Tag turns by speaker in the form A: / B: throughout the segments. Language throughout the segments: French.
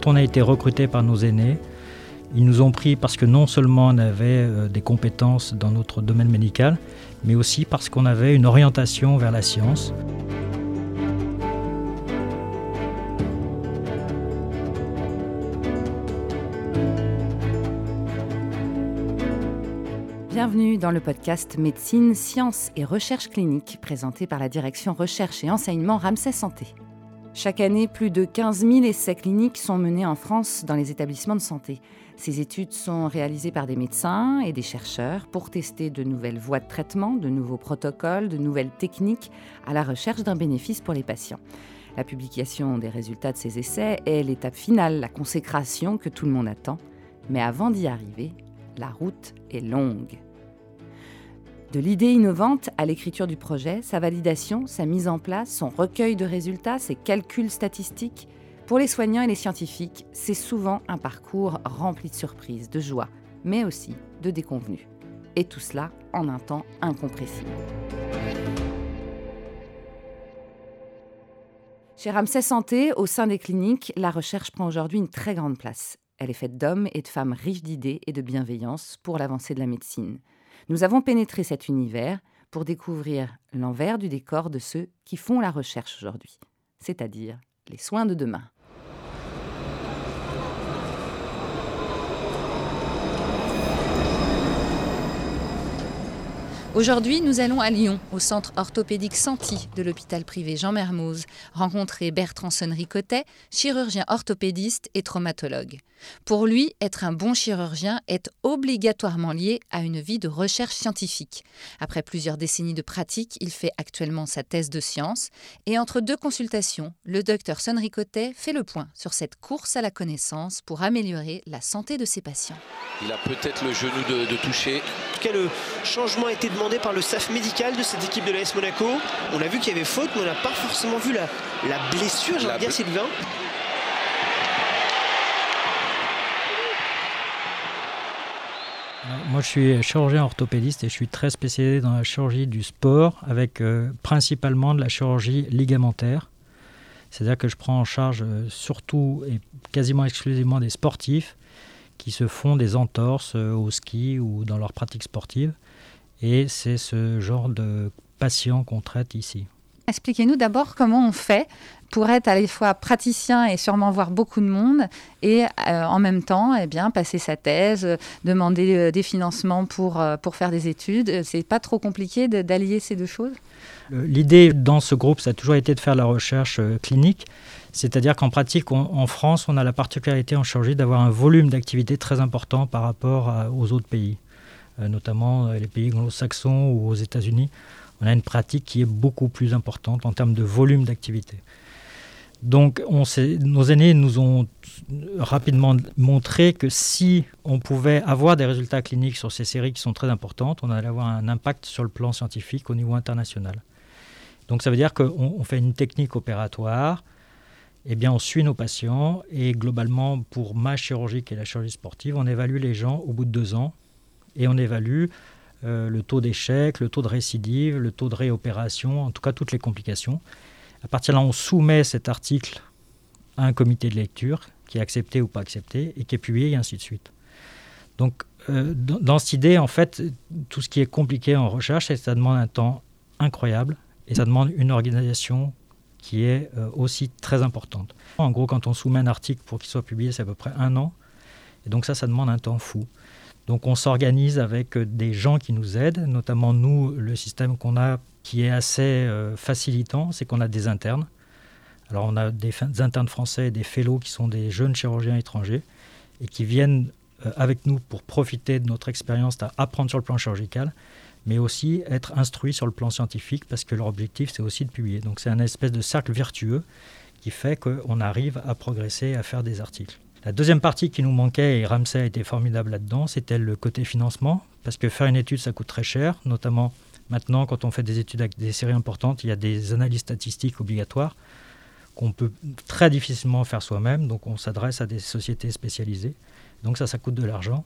A: quand on a été recruté par nos aînés, ils nous ont pris parce que non seulement on avait euh, des compétences dans notre domaine médical, mais aussi parce qu'on avait une orientation vers la science.
B: Bienvenue dans le podcast Médecine, Sciences et Recherche clinique présenté par la direction Recherche et Enseignement Ramsay Santé. Chaque année, plus de 15 000 essais cliniques sont menés en France dans les établissements de santé. Ces études sont réalisées par des médecins et des chercheurs pour tester de nouvelles voies de traitement, de nouveaux protocoles, de nouvelles techniques à la recherche d'un bénéfice pour les patients. La publication des résultats de ces essais est l'étape finale, la consécration que tout le monde attend. Mais avant d'y arriver, la route est longue. De l'idée innovante à l'écriture du projet, sa validation, sa mise en place, son recueil de résultats, ses calculs statistiques, pour les soignants et les scientifiques, c'est souvent un parcours rempli de surprises, de joie, mais aussi de déconvenues. Et tout cela en un temps incompressible. Chez Ramsay Santé, au sein des cliniques, la recherche prend aujourd'hui une très grande place. Elle est faite d'hommes et de femmes riches d'idées et de bienveillance pour l'avancée de la médecine. Nous avons pénétré cet univers pour découvrir l'envers du décor de ceux qui font la recherche aujourd'hui, c'est-à-dire les soins de demain. Aujourd'hui, nous allons à Lyon, au centre orthopédique Santi de l'hôpital privé Jean Mermoz, rencontrer Bertrand Sonricotet, chirurgien orthopédiste et traumatologue. Pour lui, être un bon chirurgien est obligatoirement lié à une vie de recherche scientifique. Après plusieurs décennies de pratique, il fait actuellement sa thèse de science et entre deux consultations, le docteur Sonricotet fait le point sur cette course à la connaissance pour améliorer la santé de ses patients.
C: Il a peut-être le genou de, toucher.
D: Quel changement a été demandé par le staff médical de cette équipe de l'AS Monaco On a vu qu'il y avait faute, mais on n'a pas forcément vu la, la blessure, j'ai envie dire, Sylvain.
A: Moi, je suis chirurgien orthopédiste et je suis très spécialisé dans la chirurgie du sport, avec euh, principalement de la chirurgie ligamentaire. C'est-à-dire que je prends en charge euh, surtout et quasiment exclusivement des sportifs qui se font des entorses euh, au ski ou dans leur pratique sportive. Et c'est ce genre de patients qu'on traite ici.
B: Expliquez-nous d'abord comment on fait pour être à la fois praticien et sûrement voir beaucoup de monde et euh, en même temps eh bien, passer sa thèse, demander euh, des financements pour, euh, pour faire des études. C'est pas trop compliqué d'allier ces deux choses?
A: L'idée dans ce groupe, ça a toujours été de faire la recherche clinique. C'est-à-dire qu'en pratique, en France, on a la particularité en chirurgie d'avoir un volume d'activité très important par rapport aux autres pays, notamment les pays anglo-saxons ou aux États-Unis on a une pratique qui est beaucoup plus importante en termes de volume d'activité. Donc on nos aînés nous ont rapidement montré que si on pouvait avoir des résultats cliniques sur ces séries qui sont très importantes, on allait avoir un impact sur le plan scientifique au niveau international. Donc ça veut dire qu'on fait une technique opératoire, eh bien on suit nos patients et globalement pour ma chirurgie est la chirurgie sportive, on évalue les gens au bout de deux ans et on évalue euh, le taux d'échec, le taux de récidive, le taux de réopération, en tout cas toutes les complications. À partir de là, on soumet cet article à un comité de lecture qui est accepté ou pas accepté et qui est publié et ainsi de suite. Donc, euh, dans, cette idée, en fait, tout ce qui est compliqué en recherche, ça demande un temps incroyable et ça demande une organisation qui est euh, aussi très importante. En gros, quand on soumet un article pour qu'il soit publié, c'est à peu près un an. Et donc ça, ça demande un temps fou. Donc on s'organise avec euh, des gens qui nous aident, notamment nous, le système qu'on a qui est assez euh, facilitant, c'est qu'on a des internes. Alors on a des, internes français et des fellows qui sont des jeunes chirurgiens étrangers et qui viennent euh, avec nous pour profiter de notre expérience apprendre sur le plan chirurgical, mais aussi être instruits sur le plan scientifique parce que leur objectif c'est aussi de publier. Donc c'est un espèce de cercle vertueux qui fait qu'on arrive à progresser, à faire des articles. La deuxième partie qui nous manquait, et Ramsey a été formidable là-dedans, c'était le côté financement, parce que faire une étude, ça coûte très cher, notamment maintenant quand on fait des études avec des séries importantes, il y a des analyses statistiques obligatoires qu'on peut très difficilement faire soi-même, donc on s'adresse à des sociétés spécialisées, donc ça, ça coûte de l'argent.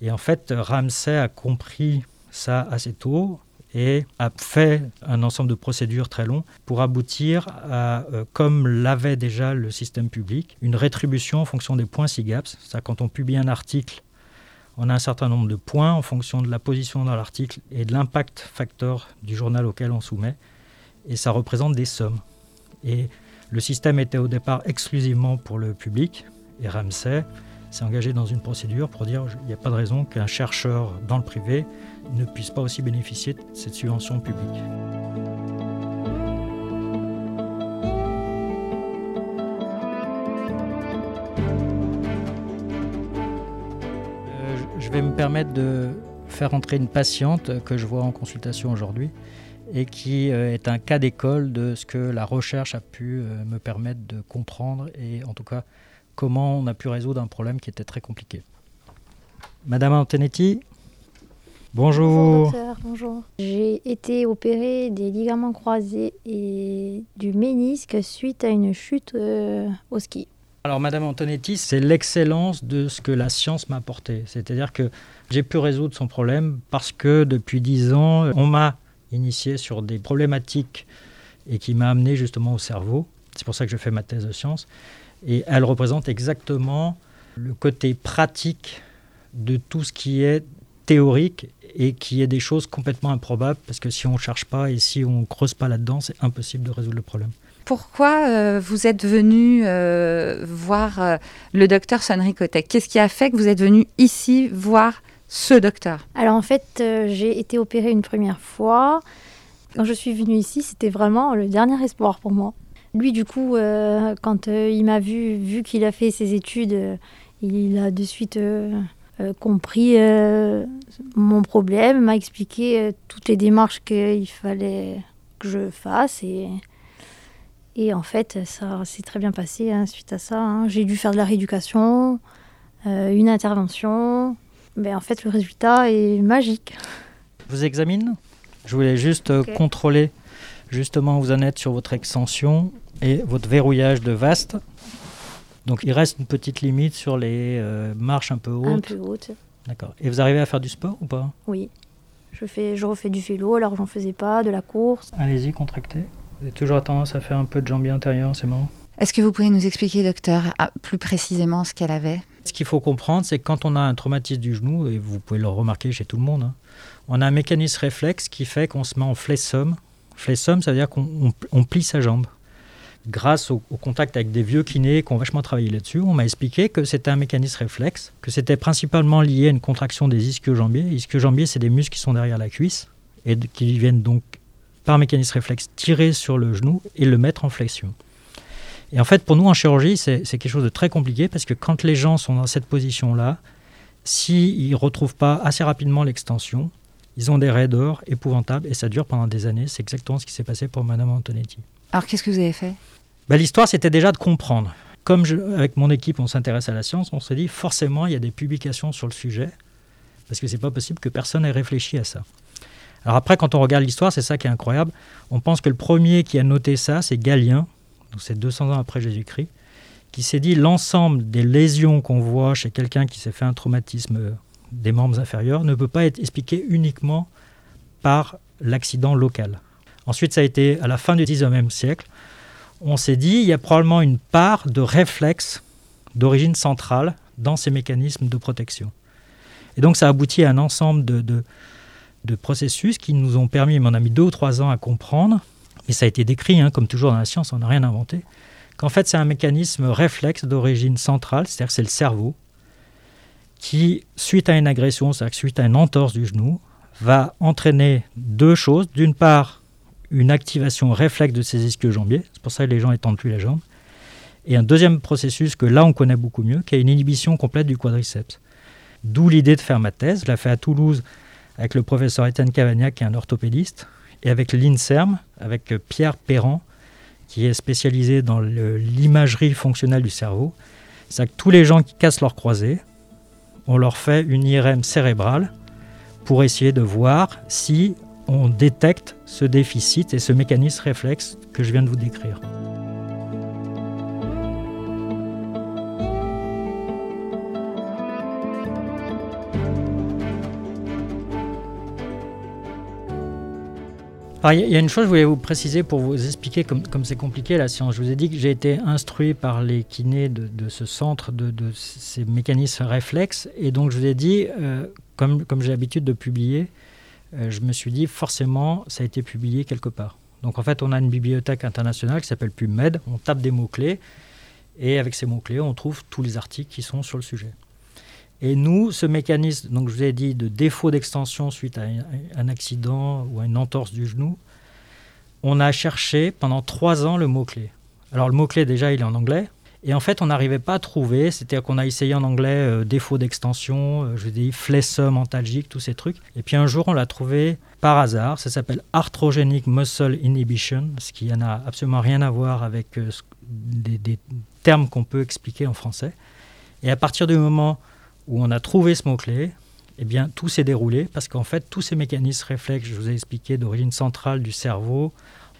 A: Et en fait, Ramsey a compris ça assez tôt et a fait un ensemble de procédures très longs pour aboutir à, euh, comme l'avait déjà le système public, une rétribution en fonction des points SIGAPS. C'est-à-dire quand on publie un article, on a un certain nombre de points en fonction de la position dans l'article et de l'impact facteur du journal auquel on soumet, et ça représente des sommes. Et le système était au départ exclusivement pour le public, et Ramsay s'est engagé dans une procédure pour dire qu'il n'y a pas de raison qu'un chercheur dans le privé ne puisse pas aussi bénéficier de cette subvention publique. Euh, je vais me permettre de faire entrer une patiente que je vois en consultation aujourd'hui et qui euh, est un cas d'école de ce que la recherche a pu euh, me permettre de comprendre et en tout cas comment on a pu résoudre un problème qui était très compliqué. Madame Antonetti, bonjour.
E: Bonjour bonjour. J'ai été opérée des ligaments croisés et du ménisque suite à une chute euh, au ski.
A: Alors, Madame Antonetti, c'est l'excellence de ce que la science m'a apporté. C'est-à-dire que j'ai pu résoudre son problème parce que depuis dix ans, on m'a initié sur des problématiques et qui m'a amené justement au cerveau. C'est pour ça que je fais ma thèse de science. Et elle représente exactement le côté pratique de tout ce qui est théorique et qui est des choses complètement improbables parce que si on ne cherche pas et si on ne creuse pas là-dedans, c'est impossible de résoudre le problème.
B: Pourquoi euh, vous êtes venu euh, voir euh, le docteur Sonnery Kotek Qu'est-ce qui a fait que vous êtes venu ici voir ce docteur?
E: Alors en fait, j'ai été opérée une première fois. Quand je suis venue ici, c'était vraiment le dernier espoir pour moi. Lui, du coup, euh, quand euh, il m'a vu, vu qu'il a fait ses études, euh, il a de suite compris mon problème, m'a expliqué toutes les démarches qu'il fallait que je fasse. Et, et en fait, ça s'est très bien passé hein, suite à ça. Hein. J'ai dû faire de la rééducation, une intervention. Mais en fait, le résultat est magique.
A: Je vous examine Je voulais juste contrôler justement vous en êtes sur votre extension et votre verrouillage de vaste. Donc il reste une petite limite sur les euh, marches un peu hautes.
E: Un peu hautes.
A: D'accord. Et vous arrivez à faire du sport ou pas?
E: Oui. Je, fais, je refais du vélo alors que j'en faisais pas, de la course.
A: Allez-y, contractez. Vous avez toujours tendance à faire un peu de jambier intérieur, c'est marrant.
B: Est-ce que vous pouvez nous expliquer, docteur, plus précisément ce qu'elle avait?
A: Ce qu'il faut comprendre, c'est que quand on a un traumatisme du genou, et vous pouvez le remarquer chez tout le monde, hein, on a un mécanisme réflexe qui fait qu'on se met en flessum. Flessum, ça veut dire qu'on plie sa jambe grâce au, contact avec des vieux kinés qui ont vachement travaillé là-dessus, on m'a expliqué que c'était un mécanisme réflexe, que c'était principalement lié à une contraction des ischio-jambiers. Ischio-jambiers, c'est des muscles qui sont derrière la cuisse et qui viennent donc, par mécanisme réflexe, tirer sur le genou et le mettre en flexion. Et en fait, pour nous en chirurgie, c'est quelque chose de très compliqué parce que quand les gens sont dans cette position-là, s'ils ne retrouvent pas assez rapidement l'extension, ils ont des raideurs épouvantables et ça dure pendant des années. C'est exactement ce qui s'est passé pour Madame Antonetti.
B: Alors qu'est-ce que vous avez fait?
A: Bah, L'histoire, c'était déjà de comprendre. Comme avec mon équipe, on s'intéresse à la science, on s'est dit forcément, il y a des publications sur le sujet, parce que c'est pas possible que personne ait réfléchi à ça. Alors après, quand on regarde l'histoire, c'est ça qui est incroyable. On pense que le premier qui a noté ça, c'est Galien, donc c'est 200 ans après Jésus-Christ, qui s'est dit l'ensemble des lésions qu'on voit chez quelqu'un qui s'est fait un traumatisme des membres inférieurs ne peut pas être expliqué uniquement par l'accident local. Ensuite, ça a été à la fin du XIXe siècle. On s'est dit, il y a probablement une part de réflexe d'origine centrale dans ces mécanismes de protection. Et donc, ça a abouti à un ensemble de, processus qui nous ont permis, mais on a mis deux ou trois ans à comprendre, et ça a été décrit, hein, comme toujours dans la science, on n'a rien inventé, qu'en fait, c'est un mécanisme réflexe d'origine centrale, c'est-à-dire c'est le cerveau, qui, suite à une agression, c'est-à-dire suite à une entorse du genou, va entraîner deux choses. D'une part, une activation réflexe de ces ischio-jambiers. C'est pour ça que les gens étendent plus la jambe. Et un deuxième processus que là on connaît beaucoup mieux, qui est une inhibition complète du quadriceps. D'où l'idée de faire ma thèse. Je l'ai fait à Toulouse avec le professeur Étienne Cavagnac, qui est un orthopédiste, et avec l'INSERM, avec Pierre Perrand, qui est spécialisé dans l'imagerie fonctionnelle du cerveau. C'est que tous les gens qui cassent leur croisée, on leur fait une IRM cérébrale pour essayer de voir si on détecte ce déficit et ce mécanisme réflexe que je viens de vous décrire. Il y a une chose que je voulais vous préciser pour vous expliquer comme c'est compliqué la science. Je vous ai dit que j'ai été instruit par les kinés de, ce centre de, ces mécanismes réflexes. Et donc je vous ai dit, euh, comme, j'ai l'habitude de publier, euh, je me suis dit forcément ça a été publié quelque part. Donc en fait on a une bibliothèque internationale qui s'appelle PubMed. On tape des mots-clés et avec ces mots-clés on trouve tous les articles qui sont sur le sujet. Et nous, ce mécanisme, donc je vous ai dit, de défaut d'extension suite à un accident ou à une entorse du genou, on a cherché pendant trois ans le mot-clé. Alors le mot-clé déjà, il est en anglais. Et en fait, on n'arrivait pas à trouver, c'est-à-dire qu'on a essayé en anglais euh, défaut d'extension, euh, je dis flessum, antalgique, tous ces trucs. Et puis un jour, on l'a trouvé par hasard, ça s'appelle arthrogenic muscle inhibition, ce qui n'a absolument rien à voir avec euh, des termes qu'on peut expliquer en français. Et à partir du moment où on a trouvé ce mot-clé, eh bien, tout s'est déroulé parce qu'en fait, tous ces mécanismes réflexes, je vous ai expliqué, d'origine centrale du cerveau,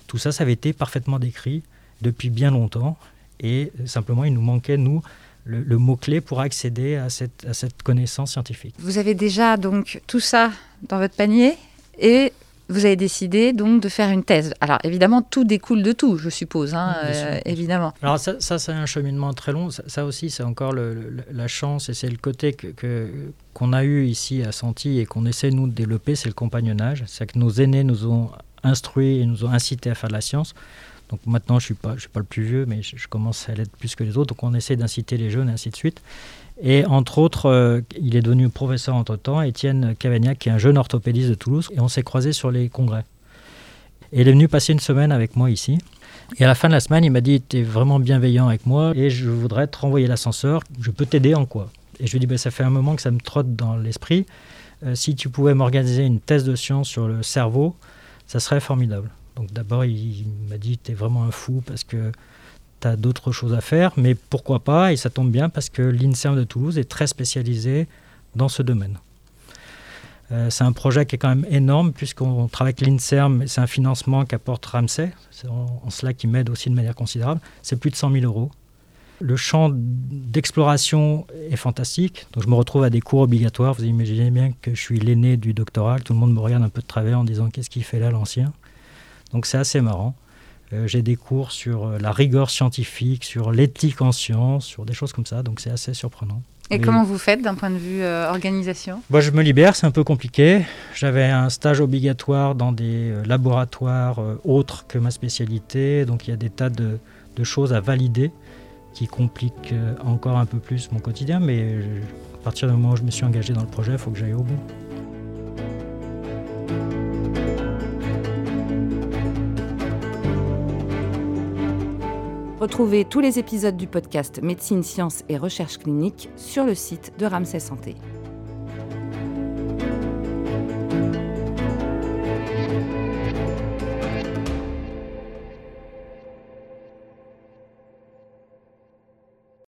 A: tout ça, ça avait été parfaitement décrit depuis bien longtemps. Et simplement, il nous manquait, nous, le, mot-clé pour accéder à cette, à cette connaissance scientifique.
B: Vous avez déjà donc tout ça dans votre panier et vous avez décidé donc de faire une thèse. Alors évidemment, tout découle de tout, je suppose, hein, euh, évidemment.
A: Alors ça, c'est un cheminement très long. Ça, aussi, c'est encore la chance et c'est le côté que, qu'on a eu ici à Santi et qu'on essaie nous de développer, c'est le compagnonnage. C'est que nos aînés nous ont instruits et nous ont incités à faire de la science. Donc maintenant, je ne suis, pas, je suis pas le plus vieux, mais je, je commence à l'être plus que les autres. Donc on essaie d'inciter les jeunes et ainsi de suite. Et entre autres, euh, il est devenu professeur entre-temps, Étienne Cavagnac, qui est un jeune orthopédiste de Toulouse, et on s'est croisés sur les congrès. Et il est venu passer une semaine avec moi ici. Et à la fin de la semaine, il m'a dit, tu es vraiment bienveillant avec moi et je voudrais te renvoyer l'ascenseur, je peux t'aider en quoi Et je lui ai dit, bah, ça fait un moment que ça me trotte dans l'esprit. Euh, si tu pouvais m'organiser une thèse de science sur le cerveau, ça serait formidable. Donc d'abord, il m'a dit, tu es vraiment un fou parce que tu as d'autres choses à faire, mais pourquoi pas Et ça tombe bien parce que l'INSERM de Toulouse est très spécialisé dans ce domaine. Euh, c'est un projet qui est quand même énorme puisqu'on travaille avec l'INSERM, c'est un financement qu'apporte Ramsey, c'est en, cela qui m'aide aussi de manière considérable. C'est plus de 100 000 euros. Le champ d'exploration est fantastique, donc je me retrouve à des cours obligatoires. Vous imaginez bien que je suis l'aîné du doctoral, tout le monde me regarde un peu de travers en disant qu'est-ce qu'il fait là l'ancien? Donc c'est assez marrant. Euh, j'ai des cours sur euh, la rigueur scientifique, sur l'éthique en sciences, sur des choses comme ça, donc c'est assez surprenant.
B: Et comment vous faites d'un point de vue euh, organisation?
A: Moi, Je me libère, c'est un peu compliqué. J'avais un stage obligatoire dans des laboratoires autres que ma spécialité, donc il y a des tas de, de choses à valider qui compliquent encore un peu plus mon quotidien, mais à partir du moment où je me suis engagé dans le projet, il faut que j'aille au bout.
B: Retrouvez tous les épisodes du podcast Médecine, Sciences et Recherche clinique sur le site de Ramsay Santé.